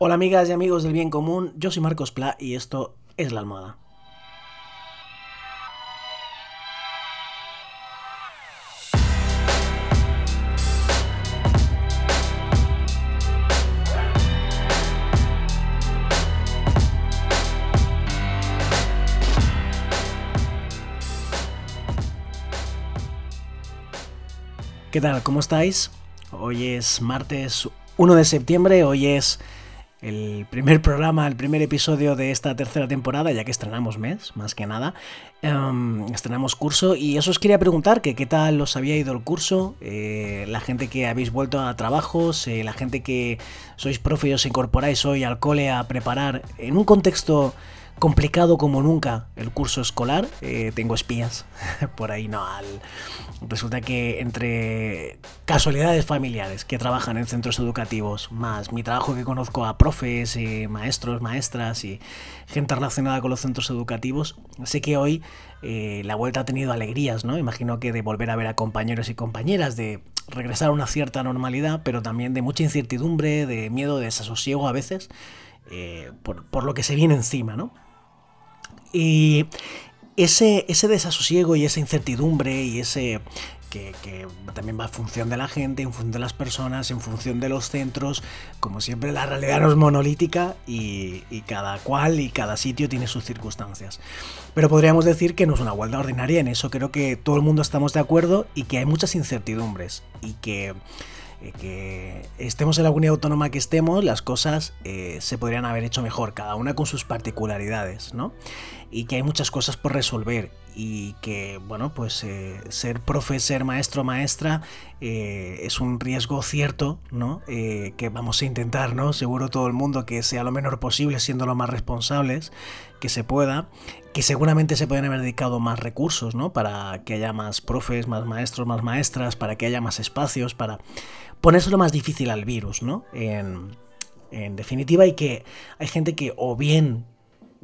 Hola amigas y amigos del bien común, yo soy Marcos Pla y esto es La Almohada. ¿Qué tal? ¿Cómo estáis? Hoy es martes 1 de septiembre, hoy es el primer programa, el primer episodio de esta tercera temporada, ya que estrenamos mes, más que nada. Em, estrenamos curso y eso os quería preguntar, que qué tal os había ido el curso, eh, la gente que habéis vuelto a trabajos, eh, la gente que sois profe y os incorporáis hoy al cole a preparar en un contexto complicado como nunca el curso escolar. Eh, tengo espías por ahí, no. Al... Resulta que entre casualidades familiares que trabajan en centros educativos, más mi trabajo que conozco a profes, maestros, maestras y gente relacionada con los centros educativos, sé que hoy eh, la vuelta ha tenido alegrías, ¿no? Imagino que de volver a ver a compañeros y compañeras, de regresar a una cierta normalidad, pero también de mucha incertidumbre, de miedo, de desasosiego a veces. Eh, por, por, lo que se viene encima, ¿no? Y ese, ese desasosiego y esa incertidumbre y ese, que, también va en función de la gente, en función de las personas, en función de los centros. Como siempre, la realidad no es monolítica y, y, cada cual y cada sitio tiene sus circunstancias. Pero podríamos decir que no es una vuelta ordinaria, en eso creo que todo el mundo estamos de acuerdo y que hay muchas incertidumbres y que que estemos en la comunidad autónoma que estemos, las cosas eh, se podrían haber hecho mejor, cada una con sus particularidades, ¿no? Y que hay muchas cosas por resolver y que, bueno, pues eh, ser profe, ser maestro, maestra es un riesgo cierto, ¿no? que vamos a intentar, ¿no? Seguro todo el mundo que sea lo menor posible, siendo lo más responsables que se pueda, que seguramente se pueden haber dedicado más recursos, ¿no? Para que haya más profes, más maestros, más maestras, para que haya más espacios, para lo más difícil al virus, ¿no? En, definitiva, y que hay gente que o bien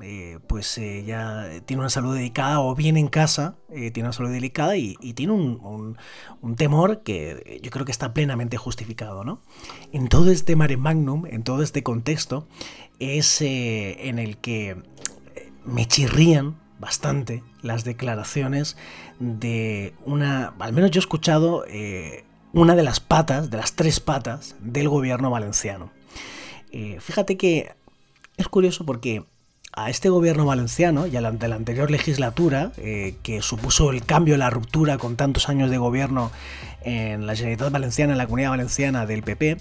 eh, pues eh, ya tiene una salud dedicada o bien en casa eh, tiene una salud delicada y, tiene un, temor que yo creo que está plenamente justificado, ¿no? En todo este mare magnum, en todo este contexto, es en el que me chirrían bastante las declaraciones de una, al menos yo he escuchado una de las patas, de las tres patas del gobierno valenciano. Fíjate que es curioso porque a este gobierno valenciano y a la, anterior legislatura, eh, que supuso el cambio, la ruptura con tantos años de gobierno en la Generalitat Valenciana, en la Comunidad Valenciana del PP,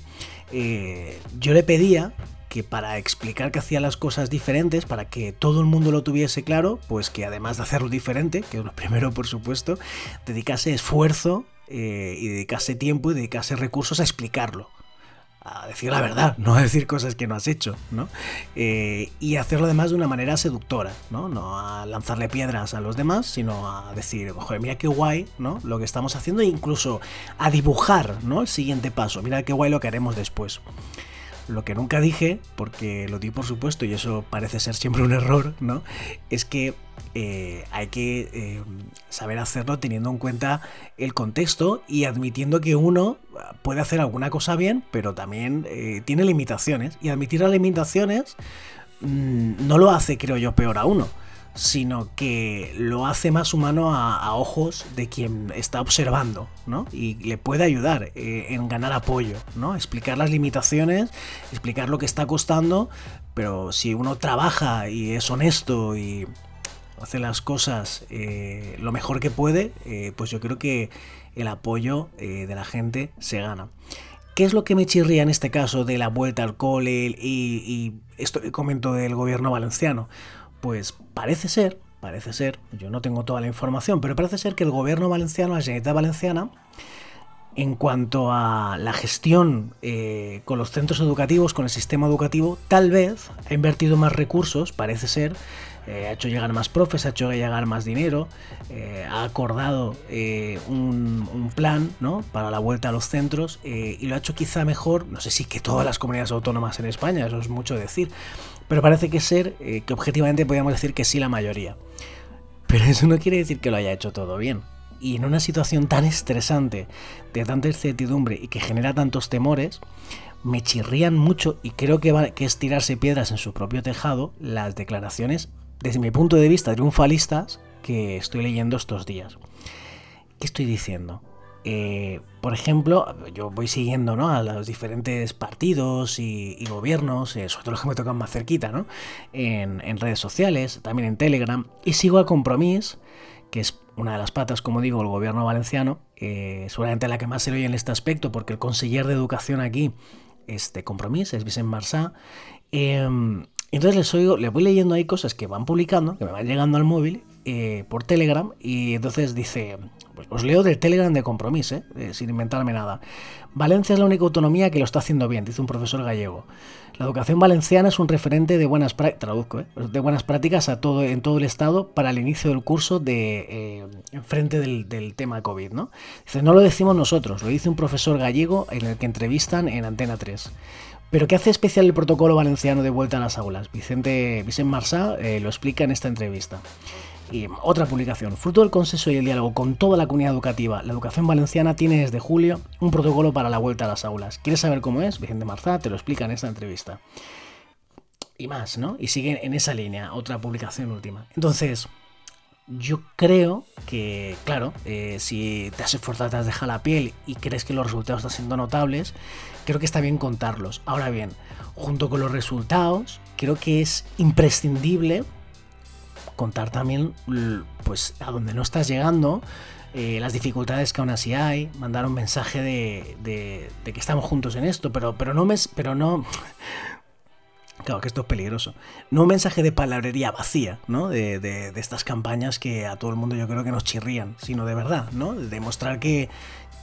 eh, yo le pedía que para explicar que hacía las cosas diferentes, para que todo el mundo lo tuviese claro, pues que además de hacerlo diferente, que es lo primero por supuesto, dedicase esfuerzo eh, y dedicase tiempo y dedicase recursos a explicarlo. A decir la verdad, no a decir cosas que no has hecho, ¿no? Eh, y hacerlo además de una manera seductora, ¿no? No a lanzarle piedras a los demás, sino a decir, joder, mira qué guay, ¿no? Lo que estamos haciendo e incluso a dibujar, ¿no? El siguiente paso, mira qué guay lo que haremos después. Lo que nunca dije, porque lo di por supuesto y eso parece ser siempre un error, ¿no? Es que eh, hay que eh, saber hacerlo teniendo en cuenta el contexto y admitiendo que uno puede hacer alguna cosa bien, pero también eh, tiene limitaciones. Y admitir las limitaciones mm, no lo hace, creo yo, peor a uno sino que lo hace más humano a, ojos de quien está observando, ¿no? Y le puede ayudar eh, en ganar apoyo, ¿no? Explicar las limitaciones, explicar lo que está costando, pero si uno trabaja y es honesto y hace las cosas eh, lo mejor que puede, eh, pues yo creo que el apoyo de la gente se gana. ¿Qué es lo que me chirría en este caso de la vuelta al cole y, y esto que comento del gobierno valenciano? Pues parece ser, parece ser, yo no tengo toda la información, pero parece ser que el gobierno valenciano, la Generalitat Valenciana, en cuanto a la gestión eh, con los centros educativos, con el sistema educativo, tal vez ha invertido más recursos, parece ser, eh, ha hecho llegar más profes, ha hecho llegar más dinero, eh, ha acordado un, plan ¿no? para la vuelta a los centros y lo ha hecho quizá mejor, no sé si que todas las comunidades autónomas en España, eso es mucho decir, pero parece que ser eh, que objetivamente podríamos decir que sí la mayoría. Pero eso no quiere decir que lo haya hecho todo bien. Y en una situación tan estresante, de tanta incertidumbre y que genera tantos temores, me chirrían mucho y creo que, que es tirarse piedras en su propio tejado las declaraciones, desde mi punto de vista, triunfalistas que estoy leyendo estos días. ¿Qué estoy diciendo? Eh, por ejemplo, yo voy siguiendo ¿no? a los diferentes partidos y, gobiernos, eh, sobre todo los que me tocan más cerquita, ¿no? en, redes sociales, también en Telegram, y sigo a Compromís, que es una de las patas, como digo, el gobierno valenciano, eh, seguramente la que más se oye en este aspecto, porque el conseller de educación aquí es de Compromís, es Vicente Marsá. Em, entonces les, oigo, les voy leyendo ahí cosas que van publicando, que me van llegando al móvil por Telegram, y entonces dice, pues os leo del Telegram de compromiso, ¿eh? Eh, sin inventarme nada. Valencia es la única autonomía que lo está haciendo bien, dice un profesor gallego. La educación valenciana es un referente de buenas, ¿eh? de buenas prácticas a todo, en todo el Estado para el inicio del curso de frente del, del, tema COVID. ¿no? Dice, no lo decimos nosotros, lo dice un profesor gallego en el que entrevistan en Antena 3. Pero ¿qué hace especial el protocolo valenciano de vuelta a las aulas? Vicente, Vicente Marsá lo explica en esta entrevista. Y otra publicación. Fruto del consenso y el diálogo con toda la comunidad educativa, la educación valenciana tiene desde julio un protocolo para la vuelta a las aulas. ¿Quieres saber cómo es? Vicente Marzá te lo explica en esta entrevista. Y más, ¿no? Y sigue en esa línea, otra publicación última. Entonces, yo creo que, claro, eh, si te has esforzado, te has dejado la piel y crees que los resultados están siendo notables, creo que está bien contarlos. Ahora bien, junto con los resultados, creo que es imprescindible contar también pues a donde no estás llegando, eh, las dificultades que aún así hay, mandar un mensaje de, de, que estamos juntos en esto, pero, pero no me, pero no, Claro que esto es peligroso. No un mensaje de palabrería vacía, ¿no? De, de, estas campañas que a todo el mundo yo creo que nos chirrían, sino de verdad, ¿no? De demostrar que,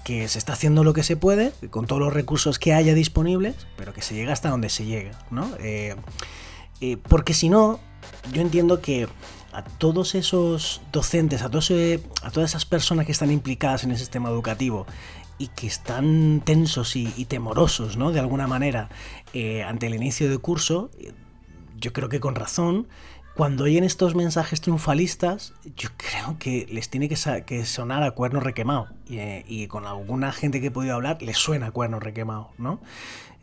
que se está haciendo lo que se puede, con todos los recursos que haya disponibles, pero que se llega hasta donde se llega, ¿no? Eh, eh, porque si no, yo entiendo que a todos esos docentes, a, a todas esas personas que están implicadas en el sistema educativo y que están tensos y, temorosos, ¿no? De alguna manera, eh, ante el inicio de curso, yo creo que con razón, cuando oyen estos mensajes triunfalistas, yo creo que les tiene que, sonar a cuerno requemado. Eh, y, con alguna gente que he podido hablar, les suena a cuerno requemado, ¿no?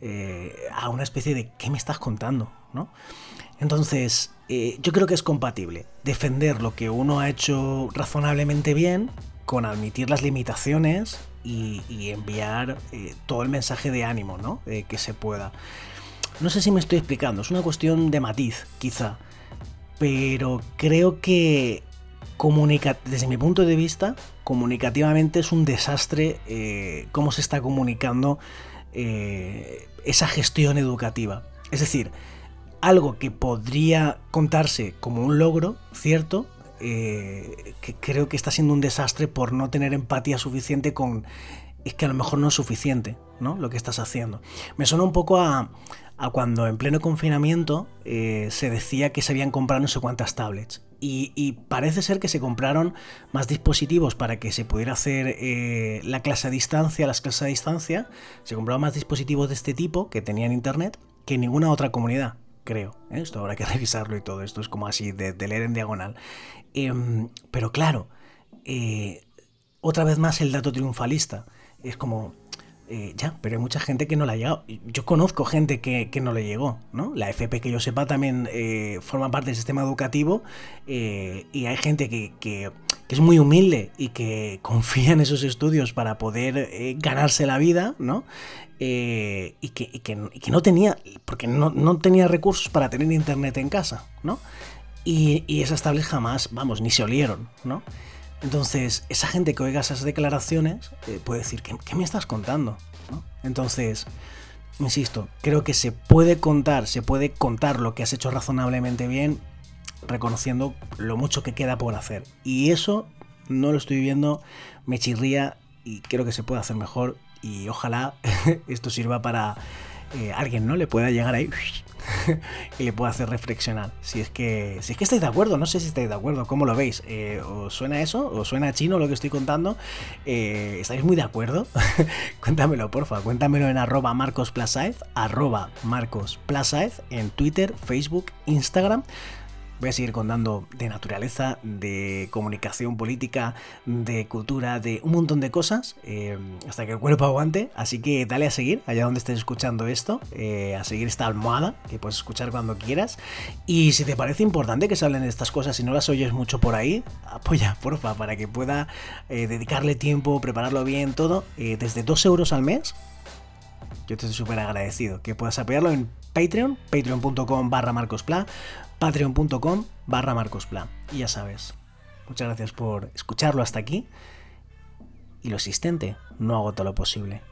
Eh, a una especie de ¿qué me estás contando? Entonces, eh, yo creo que es compatible defender lo que uno ha hecho razonablemente bien con admitir las limitaciones y, enviar eh, todo el mensaje de ánimo ¿no? Eh, que se pueda. No sé si me estoy explicando, es una cuestión de matiz, quizá, pero creo que desde mi punto de vista, comunicativamente es un desastre cómo se está comunicando esa gestión educativa. Es decir, algo que podría contarse como un logro, ¿cierto? Eh, que creo que está siendo un desastre por no tener empatía suficiente con... Es que a lo mejor no es suficiente, ¿no? Lo que estás haciendo. Me suena un poco a, cuando en pleno confinamiento eh, se decía que se habían comprado no sé cuántas tablets. Y, parece ser que se compraron más dispositivos para que se pudiera hacer eh, la clase a distancia, las clases a distancia. Se compraron más dispositivos de este tipo que tenían internet que ninguna otra comunidad creo. ¿eh? Esto habrá que revisarlo y todo. Esto es como así, de, leer en diagonal. Em, pero claro, eh, otra vez más el dato triunfalista. Es como, eh, ya, pero hay mucha gente que no la ha llegado. Yo conozco gente que, no le llegó, ¿no? La FP, que yo sepa, también eh, forma parte del sistema educativo eh, y hay gente que, es muy humilde y que confía en esos estudios para poder ganarse la vida, ¿no? y, que, no tenía, porque no, tenía recursos para tener internet en casa, ¿no? Y, y esas tablets jamás, vamos, ni se olieron, ¿no? Entonces, esa gente que oiga esas declaraciones eh, puede decir, ¿qué, me estás contando? Entonces, insisto, creo que se puede contar, se puede contar lo que has hecho razonablemente bien, reconociendo lo mucho que queda por hacer. Y eso no lo estoy viendo, me chirría y creo que se puede hacer mejor. Y ojalá esto sirva para eh, alguien, ¿no? Le pueda llegar ahí y le pueda hacer reflexionar. Si es que si es que estáis de acuerdo, no sé si estáis de acuerdo, ¿cómo lo veis? Eh, ¿Os suena eso? ¿Os suena chino lo que estoy contando? Eh, ¿Estáis muy de acuerdo? cuéntamelo, porfa, cuéntamelo en arroba marcosplasaez, arroba marcosplasaez, en Twitter, Facebook, Instagram. Voy a seguir contando de naturaleza, de comunicación política, de cultura, de un montón de cosas, eh, hasta que el cuerpo aguante. Así que dale a seguir, allá donde estés escuchando esto, eh, a seguir esta almohada, que puedes escuchar cuando quieras. Y si te parece importante que se hablen de estas cosas y no las oyes mucho por ahí, apoya, porfa, para que pueda eh, dedicarle tiempo, prepararlo bien, todo, desde 2 euros al mes. Yo te estoy súper agradecido que puedas apoyarlo en Patreon, patreon.com barra marcospla patreon.com barra marcospla. Y ya sabes, muchas gracias por escucharlo hasta aquí. Y lo existente no hago todo lo posible.